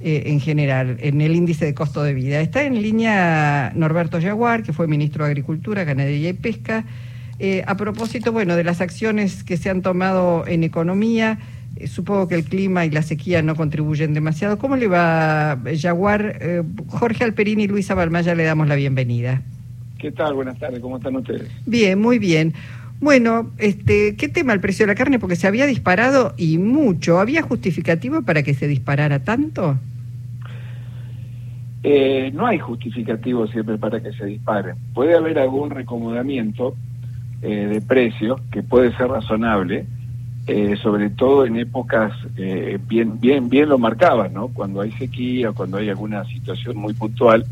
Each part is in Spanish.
eh, en general, en el índice de costo de vida. Está en línea Norberto Yaguar, que fue ministro de Agricultura, Ganadería y Pesca. Eh, a propósito, bueno, de las acciones que se han tomado en economía, eh, supongo que el clima y la sequía no contribuyen demasiado. ¿Cómo le va, Yaguar? Jorge Alperini y Luisa Balmaya le damos la bienvenida. ¿Qué tal? Buenas tardes, ¿cómo están ustedes? Bien, muy bien. Bueno, este, ¿qué tema el precio de la carne? Porque se había disparado y mucho. ¿Había justificativo para que se disparara tanto? Eh, no hay justificativo siempre para que se disparen. Puede haber algún recomodamiento eh, de precios que puede ser razonable, eh, sobre todo en épocas bien, bien, bien lo marcaban, ¿no? Cuando hay sequía, cuando hay alguna situación muy puntual,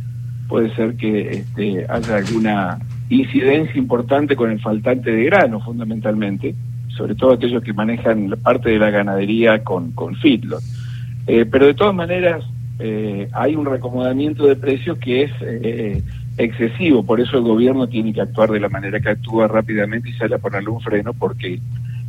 puede ser que este, haya alguna incidencia importante con el faltante de grano, fundamentalmente, sobre todo aquellos que manejan parte de la ganadería con, con feedlot. pero de todas maneras, eh, hay un recomodamiento de precios que es eh, excesivo, por eso el gobierno tiene que actuar de la manera que actúa rápidamente y sale a ponerle un freno porque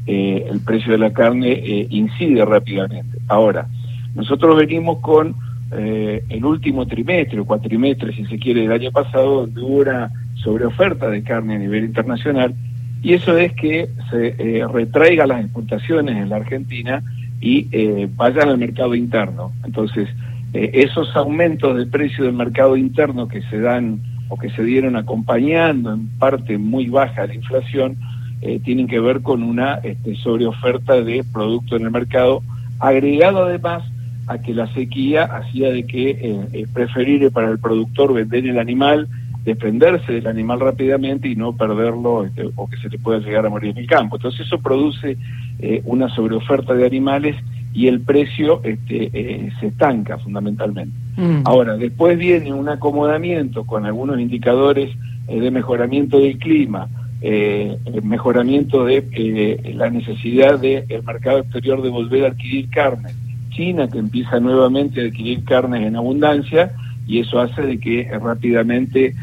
eh, el precio de la carne incide rápidamente. Ahora, nosotros venimos con el último trimestre o cuatrimestre, si se quiere, del año pasado, donde hubo una sobreoferta de carne a nivel internacional y eso es que se retraiga las exportaciones en la Argentina y vayan al mercado interno. Entonces, eh, esos aumentos de precio del mercado interno que se dan o que se dieron acompañando en parte muy baja la inflación, eh, tienen que ver con una este, sobreoferta de producto en el mercado, agregado además a que la sequía hacía de que eh, es preferible para el productor vender el animal, desprenderse del animal rápidamente y no perderlo este, o que se le pueda llegar a morir en el campo. Entonces eso produce una sobreoferta de animales y el precio este, eh, se estanca fundamentalmente. Mm. Ahora, después viene un acomodamiento con algunos indicadores eh, de mejoramiento del clima, eh, mejoramiento de la necesidad del mercado exterior de volver a adquirir carne. China que empieza nuevamente a adquirir carnes en abundancia y eso hace de que rápidamente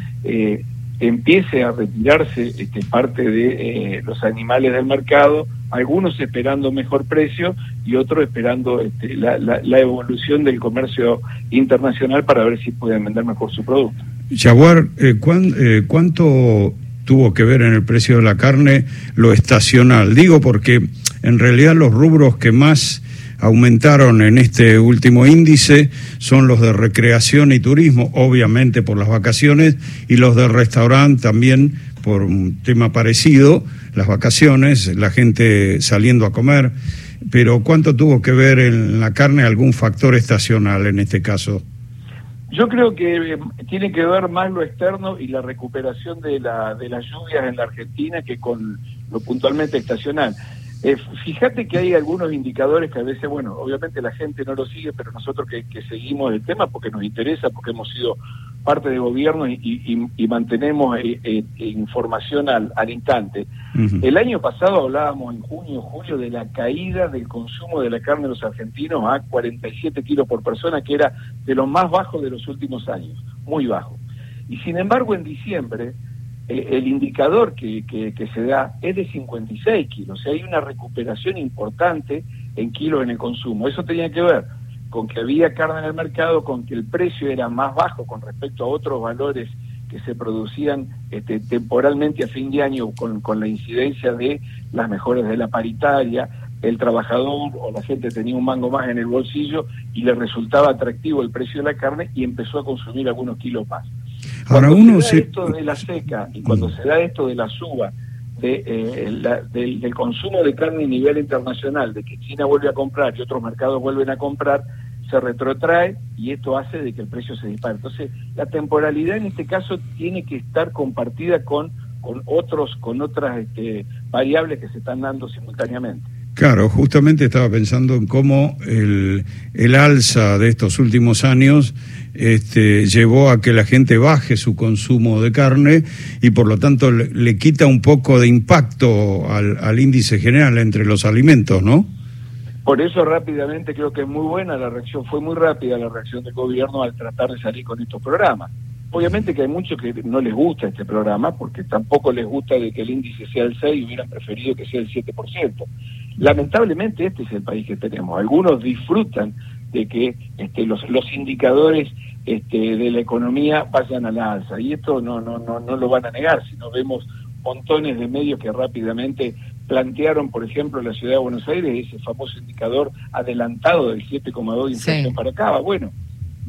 empiece a retirarse este, parte de los animales del mercado algunos esperando mejor precio y otros esperando este, la, evolución del comercio internacional para ver si pueden vender mejor su producto. Jaguar, eh, eh, ¿cuánto tuvo que ver en el precio de la carne lo estacional? Digo porque en realidad los rubros que más aumentaron en este último índice son los de recreación y turismo, obviamente por las vacaciones, y los de restaurante también por un tema parecido, las vacaciones, la gente saliendo a comer, pero ¿cuánto tuvo que ver en la carne algún factor estacional en este caso? Yo creo que eh, tiene que ver más lo externo y la recuperación de, la, de las lluvias en la Argentina que con lo puntualmente estacional. Eh, fíjate que hay algunos indicadores que a veces, bueno, obviamente la gente no lo sigue, pero nosotros que, seguimos el tema porque nos interesa, porque hemos sido parte de gobierno y, mantenemos eh, eh, información al, instante. El año pasado hablábamos en junio, julio de la caída del consumo de la carne de los argentinos a 47 kilos por persona, que era de los más bajos de los últimos años, muy bajo. Y sin embargo, en diciembre el indicador que, que, se da es de 56 kilos, o sea, hay una recuperación importante en kilos en el consumo. Eso tenía que ver con que había carne en el mercado, con que el precio era más bajo con respecto a otros valores que se producían este, temporalmente a fin de año con, con la incidencia de las mejoras de la paritaria, el trabajador o la gente tenía un mango más en el bolsillo y le resultaba atractivo el precio de la carne y empezó a consumir algunos kilos más. Ahora cuando se da esto de la seca y cuando se da esto de la suba de, eh, del, consumo de carne a nivel internacional, de que China vuelve a comprar y otros mercados vuelven a comprar, se retrotrae y esto hace de que el precio se dispare. Entonces, la temporalidad en este caso tiene que estar compartida con, con otros, con otras este, variables que se están dando simultáneamente. Claro, justamente estaba pensando en cómo el, el alza de estos últimos años este, llevó a que la gente baje su consumo de carne y por lo tanto le, quita un poco de impacto al, al, índice general entre los alimentos, ¿no? Por eso rápidamente creo que es muy buena la reacción, fue muy rápida la reacción del gobierno al tratar de salir con estos programas. Obviamente que hay muchos que no les gusta este programa, porque tampoco les gusta de que el índice sea el 6 y hubieran preferido que sea el 7%. Lamentablemente este es el país que tenemos. Algunos disfrutan de que este, los, los indicadores este, de la economía vayan a la alza. Y esto no, no, no, no lo van a negar, si no vemos montones de medios que rápidamente plantearon, por ejemplo, la ciudad de Buenos Aires ese famoso indicador adelantado del 7,2 de inflación para Cava. Bueno,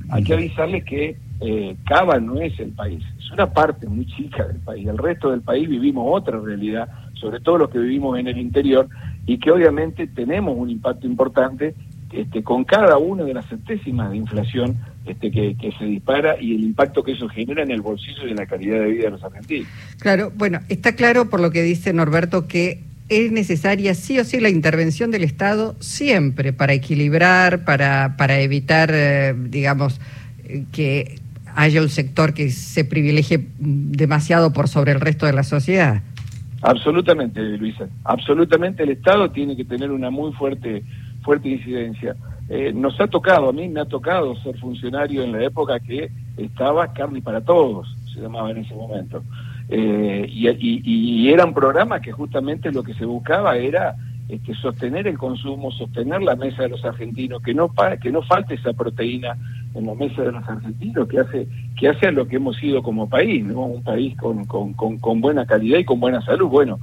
hay que avisarles que eh, Cava no es el país, es una parte muy chica del país. El resto del país vivimos otra realidad, sobre todo los que vivimos en el interior, y que obviamente tenemos un impacto importante este, con cada una de las centésimas de inflación este, que, se dispara y el impacto que eso genera en el bolsillo y en la calidad de vida de los argentinos. Claro, bueno, está claro por lo que dice Norberto que es necesaria sí o sí la intervención del Estado siempre para equilibrar, para, para evitar, eh, digamos, que haya un sector que se privilegie demasiado por sobre el resto de la sociedad. Absolutamente, Luisa. Absolutamente el Estado tiene que tener una muy fuerte, fuerte incidencia. Eh, nos ha tocado, a mí me ha tocado ser funcionario en la época que estaba Carne para Todos, se llamaba en ese momento. Eh, y, y, eran programas que justamente lo que se buscaba era este, sostener el consumo, sostener la mesa de los argentinos, que no que no falte esa proteína en la mesa de los argentinos, que hace que hace a lo que hemos sido como país, ¿no? un país con, con, con, buena calidad y con buena salud. Bueno,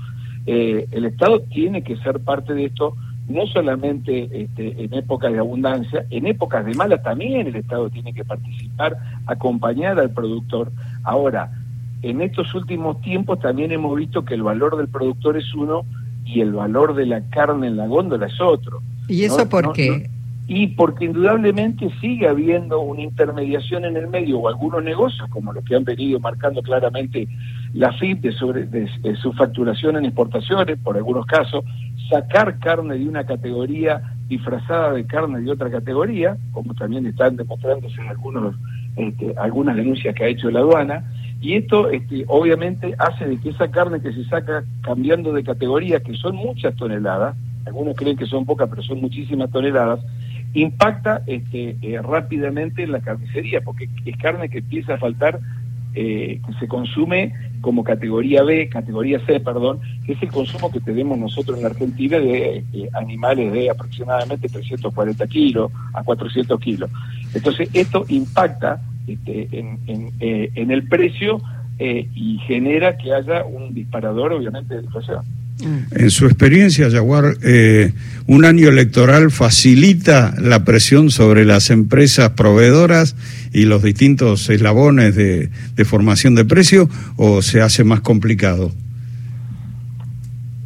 eh, el Estado tiene que ser parte de esto, no solamente este, en épocas de abundancia, en épocas de mala también el Estado tiene que participar, acompañar al productor. Ahora, en estos últimos tiempos también hemos visto que el valor del productor es uno y el valor de la carne en la góndola es otro. ¿Y eso por qué? Y porque indudablemente sigue habiendo una intermediación en el medio o algunos negocios, como los que han venido marcando claramente la FIP de, sobre, de su facturación en exportaciones, por algunos casos, sacar carne de una categoría disfrazada de carne de otra categoría, como también están demostrándose en algunos, este, algunas denuncias que ha hecho la aduana, y esto este, obviamente hace de que esa carne que se saca cambiando de categoría, que son muchas toneladas, algunos creen que son pocas, pero son muchísimas toneladas, impacta este, eh, rápidamente en la carnicería, porque es carne que empieza a faltar, eh, que se consume como categoría B, categoría C, perdón, que es el consumo que tenemos nosotros en la Argentina de eh, animales de aproximadamente 340 kilos a 400 kilos. Entonces, esto impacta este, en, en, el precio y genera que haya un disparador, obviamente, de inflación. En su experiencia, Jaguar, eh, ¿un año electoral facilita la presión sobre las empresas proveedoras y los distintos eslabones de, formación de precio o se hace más complicado?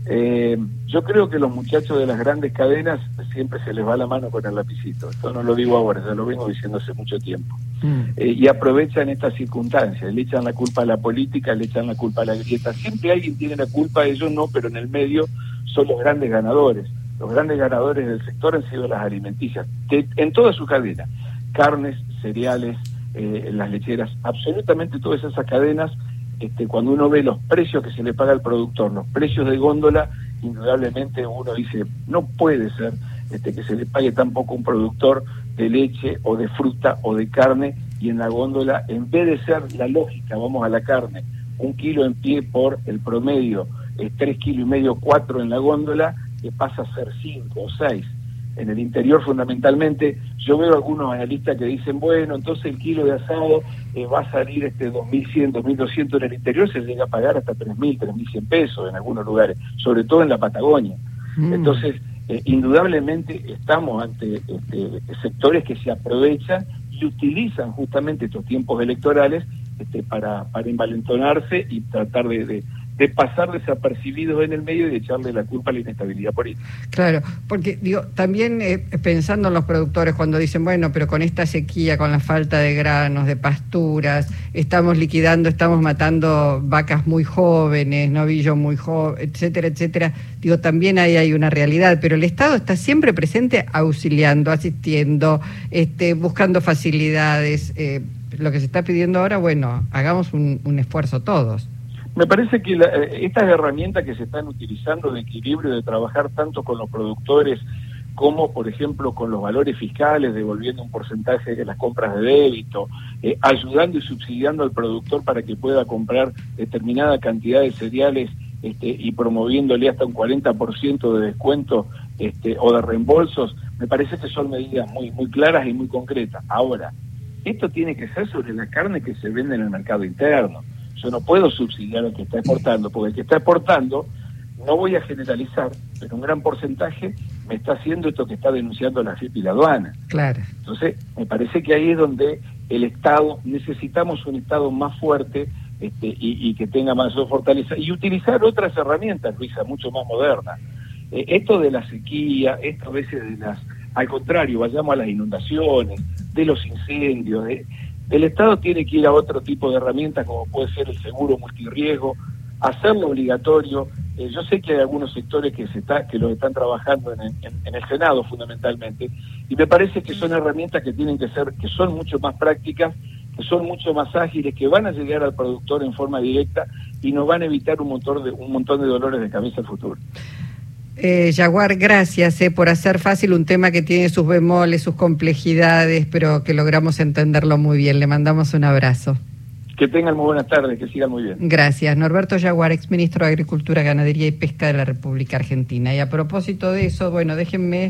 Eh, yo creo que los muchachos de las grandes cadenas siempre se les va la mano con el lapicito. Esto no lo digo ahora, ya lo vengo diciendo hace mucho tiempo. Mm. Eh, y aprovechan estas circunstancias, le echan la culpa a la política, le echan la culpa a la grieta. Siempre alguien tiene la culpa, ellos no, pero en el medio son los grandes ganadores. Los grandes ganadores del sector han sido las alimenticias, en toda su cadena. Carnes, cereales, eh, las lecheras, absolutamente todas esas cadenas este, cuando uno ve los precios que se le paga al productor, los precios de góndola, indudablemente uno dice, no puede ser este, que se le pague tan poco un productor de leche o de fruta o de carne y en la góndola, en vez de ser la lógica, vamos a la carne, un kilo en pie por el promedio, es tres kilos y medio, cuatro en la góndola, que pasa a ser cinco o seis en el interior fundamentalmente, yo veo algunos analistas que dicen, bueno, entonces el kilo de asado eh, va a salir este 2.100, 2.200 en el interior, se llega a pagar hasta 3.000, 3.100 pesos en algunos lugares, sobre todo en la Patagonia. Mm. Entonces, eh, indudablemente estamos ante este, sectores que se aprovechan y utilizan justamente estos tiempos electorales este, para, para envalentonarse y tratar de, de pasar desapercibidos en el medio y de echarle la culpa a la inestabilidad política. Claro, porque digo, también eh, pensando en los productores cuando dicen, bueno, pero con esta sequía, con la falta de granos, de pasturas, estamos liquidando, estamos matando vacas muy jóvenes, novillos muy jóvenes, etcétera, etcétera. Digo, también ahí hay una realidad, pero el Estado está siempre presente auxiliando, asistiendo, este, buscando facilidades. Eh, lo que se está pidiendo ahora, bueno, hagamos un esfuerzo todos. Me parece que eh, estas herramientas que se están utilizando de equilibrio, de trabajar tanto con los productores como, por ejemplo, con los valores fiscales, devolviendo un porcentaje de las compras de débito, eh, ayudando y subsidiando al productor para que pueda comprar determinada cantidad de cereales este, y promoviéndole hasta un 40% de descuento este, o de reembolsos Me parece que son medidas muy, muy claras y muy concretas. Ahora, esto tiene que ser sobre la carne que se vende en el mercado interno. Yo no puedo subsidiar al que está exportando, porque el que está exportando, no voy a generalizar, pero un gran porcentaje me está haciendo esto que está denunciando la FIP y la aduana. Claro. Entonces, me parece que ahí es donde el Estado, necesitamos un Estado más fuerte este, y, que tenga más fortaleza y utilizar otras herramientas, Luisa, mucho más modernas. Eh, esto de la sequía, esto a veces de las, al contrario, vayamos a las inundaciones, de los incendios, el Estado tiene que ir a otro tipo de herramientas como puede ser el seguro multirriesgo, hacerlo obligatorio. Eh, yo sé que hay algunos sectores que se está, que lo están trabajando en, en, el Senado fundamentalmente, y me parece que son herramientas que tienen que ser, que son mucho más prácticas, que son mucho más ágiles, que van a llegar al productor en forma directa y nos van a evitar un montón de, un montón de dolores de cabeza al futuro. Eh, Jaguar, gracias eh, por hacer fácil un tema que tiene sus bemoles, sus complejidades, pero que logramos entenderlo muy bien. Le mandamos un abrazo. Que tengan muy buenas tardes, que sigan muy bien. Gracias. Norberto Jaguar, exministro de Agricultura, Ganadería y Pesca de la República Argentina. Y a propósito de eso, bueno, déjenme...